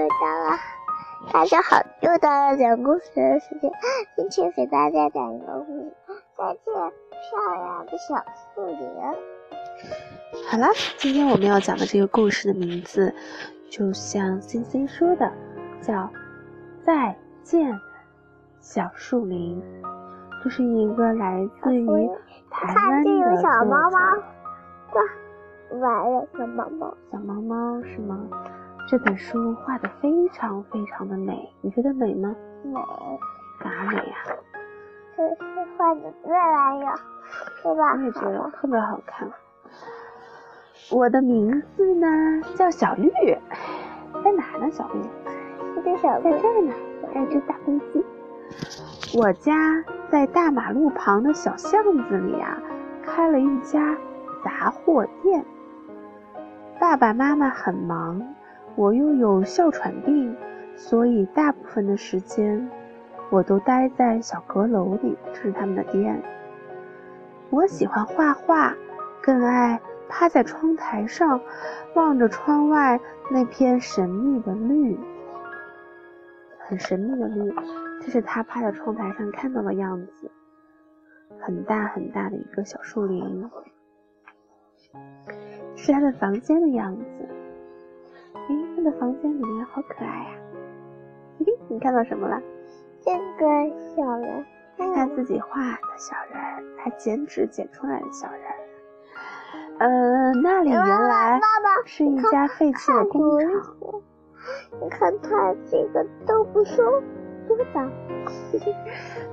啊，又到了大家好，又到了讲故事的时间。今天给大家讲一个故事，再见漂亮的小树林。好了，今天我们要讲的这个故事的名字，就像星星说的，叫《再见小树林》。这是一个来自于台湾的。小猫猫，哇，完了，小猫猫，小猫猫是吗？这本书画的非常非常的美，你觉得美吗？美，哪美呀？这是画的越来越，对吧？我也觉得特别好看。我的名字呢叫小绿，在哪呢？小绿，这个小在这儿呢，在只大公鸡。我家在大马路旁的小巷子里啊，开了一家杂货店。爸爸妈妈很忙。我又有哮喘病，所以大部分的时间我都待在小阁楼里，这是他们的店。我喜欢画画，更爱趴在窗台上，望着窗外那片神秘的绿，很神秘的绿。这是他趴在窗台上看到的样子，很大很大的一个小树林，是他的房间的样子。哎，他的房间里面好可爱呀！嘿，你看到什么了？这个小人，是他自己画的小人，他剪纸剪出来的小人。呃，那里原来是一家废弃的工厂。你看他这个都不收，多脏！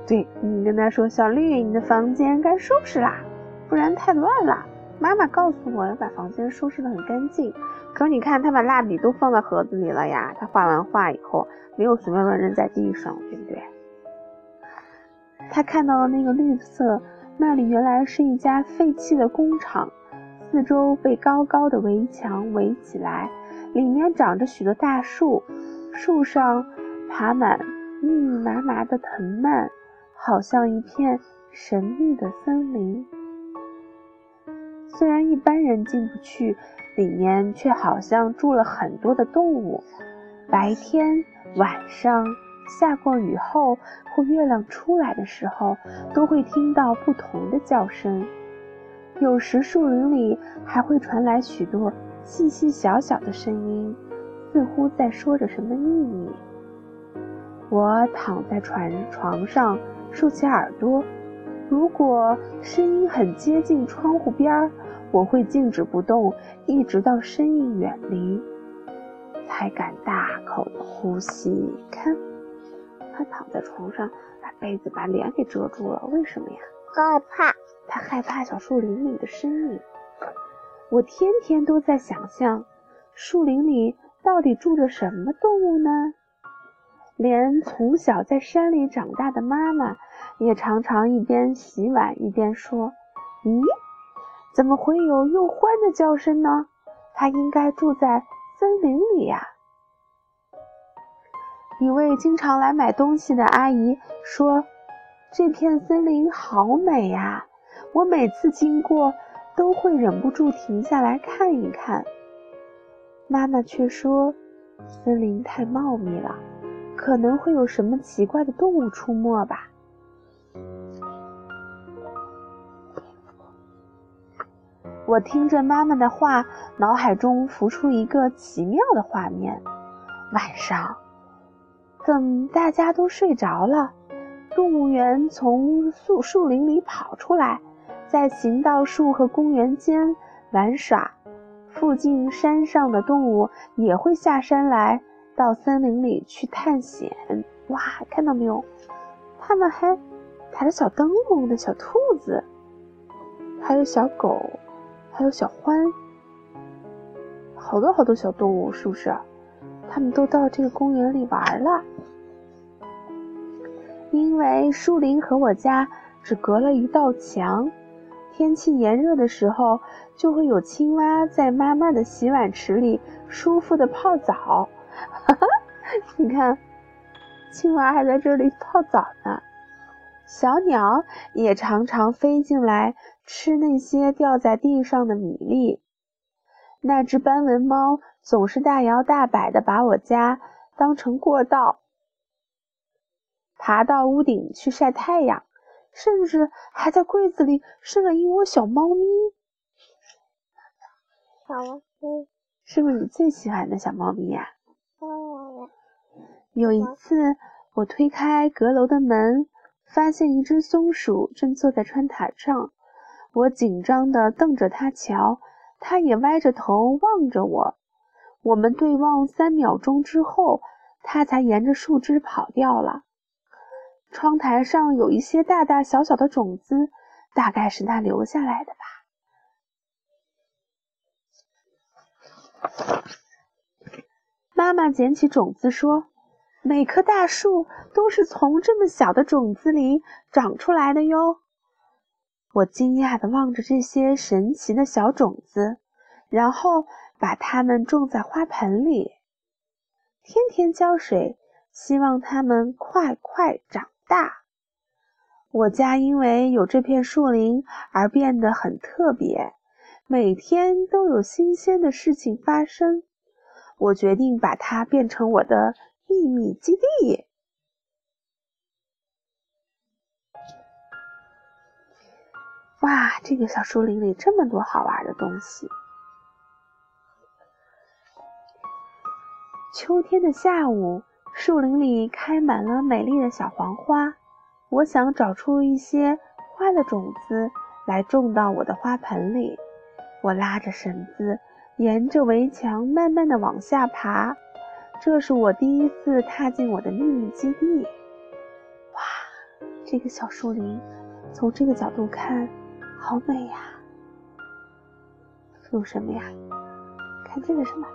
对你跟他说：“小绿，你的房间该收拾啦，不然太乱了。”妈妈告诉我要把房间收拾得很干净。可是你看，他把蜡笔都放在盒子里了呀。他画完画以后，没有随便乱扔在地上，对不对？他看到了那个绿色，那里原来是一家废弃的工厂，四周被高高的围墙围起来，里面长着许多大树，树上爬满密密麻麻的藤蔓，好像一片神秘的森林。虽然一般人进不去。里面却好像住了很多的动物，白天、晚上、下过雨后或月亮出来的时候，都会听到不同的叫声。有时树林里还会传来许多细细小小的声音，似乎在说着什么秘密。我躺在床床上，竖起耳朵，如果声音很接近窗户边儿。我会静止不动，一直到身影远离，才敢大口的呼吸。看，他躺在床上，把被子把脸给遮住了。为什么呀？害怕。他害怕小树林里的身影。我天天都在想象，树林里到底住着什么动物呢？连从小在山里长大的妈妈，也常常一边洗碗一边说：“咦？”怎么会有又欢的叫声呢？它应该住在森林里呀。一位经常来买东西的阿姨说：“这片森林好美呀，我每次经过都会忍不住停下来看一看。”妈妈却说：“森林太茂密了，可能会有什么奇怪的动物出没吧。”我听着妈妈的话，脑海中浮出一个奇妙的画面：晚上，等大家都睡着了，动物园从树树林里跑出来，在行道树和公园间玩耍。附近山上的动物也会下山来，到森林里去探险。哇，看到没有？他们还抬着小灯笼的小兔子，还有小狗。还有小獾，好多好多小动物，是不是？他们都到这个公园里玩了。因为树林和我家只隔了一道墙，天气炎热的时候，就会有青蛙在妈妈的洗碗池里舒服的泡澡。哈哈，你看，青蛙还在这里泡澡呢。小鸟也常常飞进来。吃那些掉在地上的米粒，那只斑纹猫总是大摇大摆地把我家当成过道，爬到屋顶去晒太阳，甚至还在柜子里生了一窝小猫咪。小猫咪是不是你最喜欢的小猫咪呀？嗯，有一次，我推开阁楼的门，发现一只松鼠正坐在窗台上。我紧张地瞪着它瞧，它也歪着头望着我。我们对望三秒钟之后，它才沿着树枝跑掉了。窗台上有一些大大小小的种子，大概是它留下来的吧。妈妈捡起种子说：“每棵大树都是从这么小的种子里长出来的哟。”我惊讶地望着这些神奇的小种子，然后把它们种在花盆里，天天浇水，希望它们快快长大。我家因为有这片树林而变得很特别。每天都有新鲜的事情发生，我决定把它变成我的秘密基地。哇，这个小树林里这么多好玩的东西！秋天的下午，树林里开满了美丽的小黄花。我想找出一些花的种子来种到我的花盆里。我拉着绳子，沿着围墙慢慢的往下爬。这是我第一次踏进我的秘密基地。哇，这个小树林，从这个角度看，好美呀！有什么呀？看这个什么？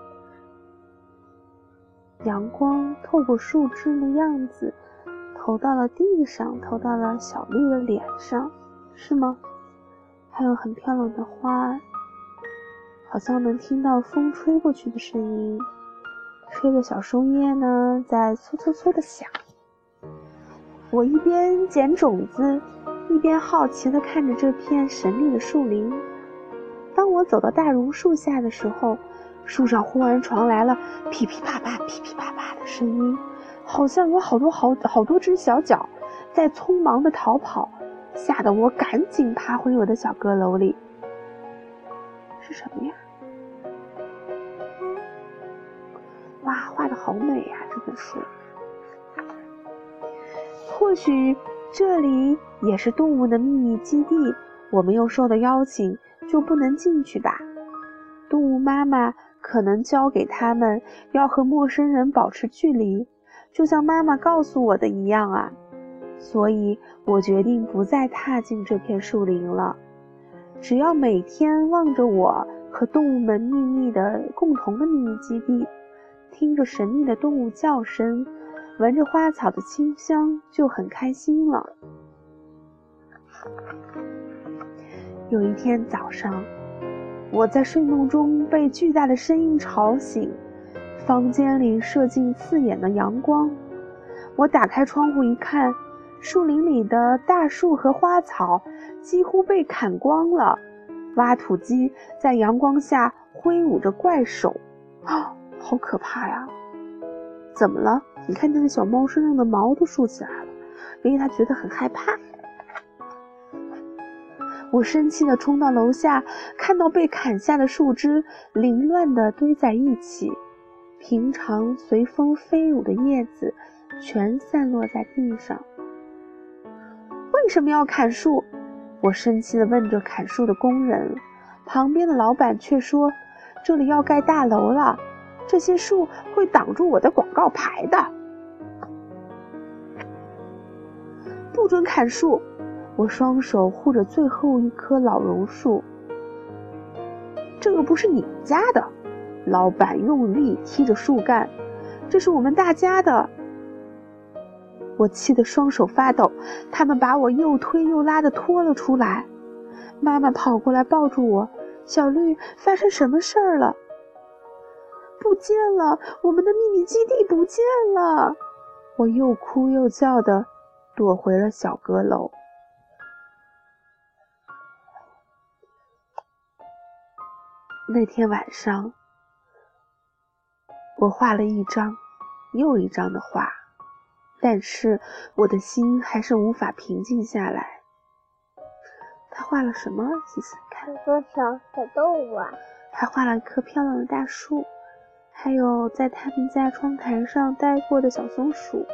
阳光透过树枝的样子，投到了地上，投到了小绿的脸上，是吗？还有很漂亮的花。好像能听到风吹过去的声音，吹的小树叶呢在嗖嗖嗖的响。我一边捡种子，一边好奇地看着这片神秘的树林。当我走到大榕树下的时候，树上忽然传来了噼噼啪啪、噼噼啪啪的声音，好像有好多好好多只小脚在匆忙地逃跑，吓得我赶紧爬回我的小阁楼里。是什么呀？画的好美呀！这本书，或许这里也是动物的秘密基地，我们又受到邀请，就不能进去吧？动物妈妈可能教给他们要和陌生人保持距离，就像妈妈告诉我的一样啊。所以我决定不再踏进这片树林了。只要每天望着我和动物们秘密的共同的秘密基地。听着神秘的动物叫声，闻着花草的清香，就很开心了。有一天早上，我在睡梦中被巨大的声音吵醒，房间里射进刺眼的阳光。我打开窗户一看，树林里的大树和花草几乎被砍光了，挖土机在阳光下挥舞着怪手，好可怕呀！怎么了？你看那个小猫身上的毛都竖起来了，因为它觉得很害怕。我生气地冲到楼下，看到被砍下的树枝凌乱地堆在一起，平常随风飞舞的叶子全散落在地上。为什么要砍树？我生气地问着砍树的工人。旁边的老板却说：“这里要盖大楼了。”这些树会挡住我的广告牌的，不准砍树！我双手护着最后一棵老榕树。这个不是你们家的，老板用力踢着树干，这是我们大家的。我气得双手发抖，他们把我又推又拉的拖了出来。妈妈跑过来抱住我，小绿，发生什么事儿了？不见了，我们的秘密基地不见了！我又哭又叫的躲回了小阁楼。那天晚上，我画了一张又一张的画，但是我的心还是无法平静下来。他画了什么？细细看，很多小小动物啊，还画了一棵漂亮的大树，还有在他们家窗台上待过的小松鼠，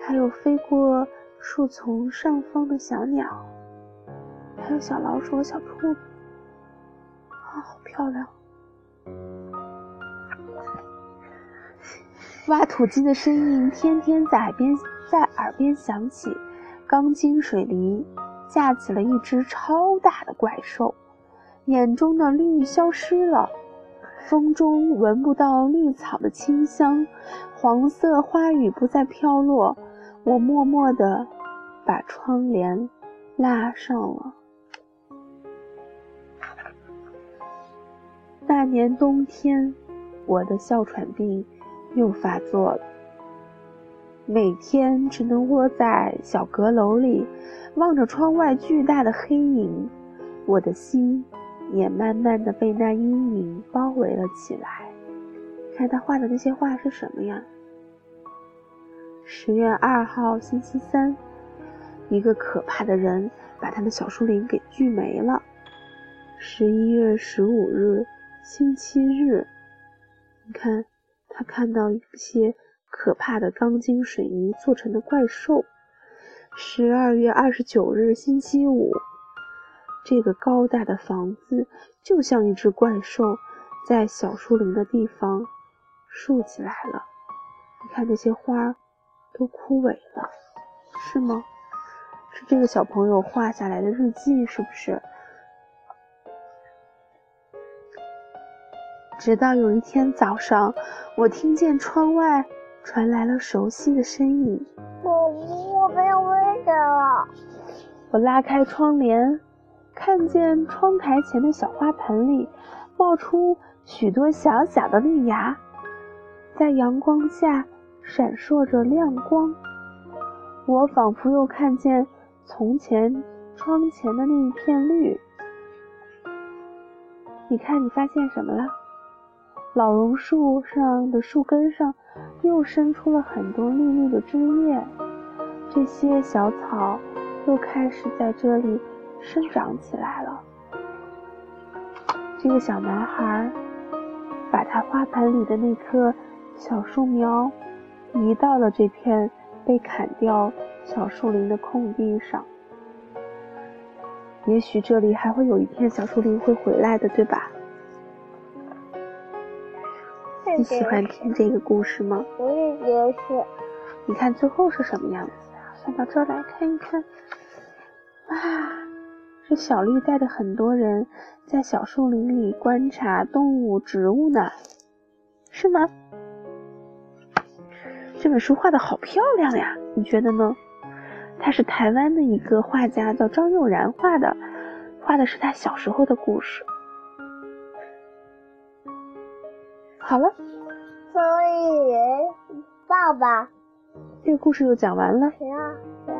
还有飞过树丛上方的小鸟，还有小老鼠和小兔子。啊，好漂亮！挖土机的声音天天在耳边在耳边响起，钢筋水泥架起了一只超大的怪兽，眼中的绿消失了，风中闻不到绿草的清香，黄色花雨不再飘落。我默默地把窗帘拉上了。那年冬天，我的哮喘病又发作了。每天只能窝在小阁楼里，望着窗外巨大的黑影，我的心也慢慢的被那阴影包围了起来。看他画的那些画是什么呀？十月二号星期三，一个可怕的人把他的小树林给锯没了。十一月十五日。星期日，你看，他看到一些可怕的钢筋水泥做成的怪兽。十二月二十九日，星期五，这个高大的房子就像一只怪兽，在小树林的地方竖起来了。你看，这些花都枯萎了，是吗？是这个小朋友画下来的日记，是不是？直到有一天早上，我听见窗外传来了熟悉的身影。我我被围着了。我拉开窗帘，看见窗台前的小花盆里冒出许多小小的绿芽，在阳光下闪烁着亮光。我仿佛又看见从前窗前的那一片绿。你看，你发现什么了？老榕树上的树根上又生出了很多绿绿的枝叶，这些小草又开始在这里生长起来了。这个小男孩把他花盆里的那棵小树苗移到了这片被砍掉小树林的空地上。也许这里还会有一片小树林会回来的，对吧？你喜欢听这个故事吗？我也觉得是。你看最后是什么样子呀？翻到这儿来看一看。哇，是小绿带着很多人在小树林里观察动物、植物呢，是吗？这本书画的好漂亮呀，你觉得呢？它是台湾的一个画家叫张佑然画的，画的是他小时候的故事。好了。所以，爸爸，这个故事又讲完了。谁啊？谁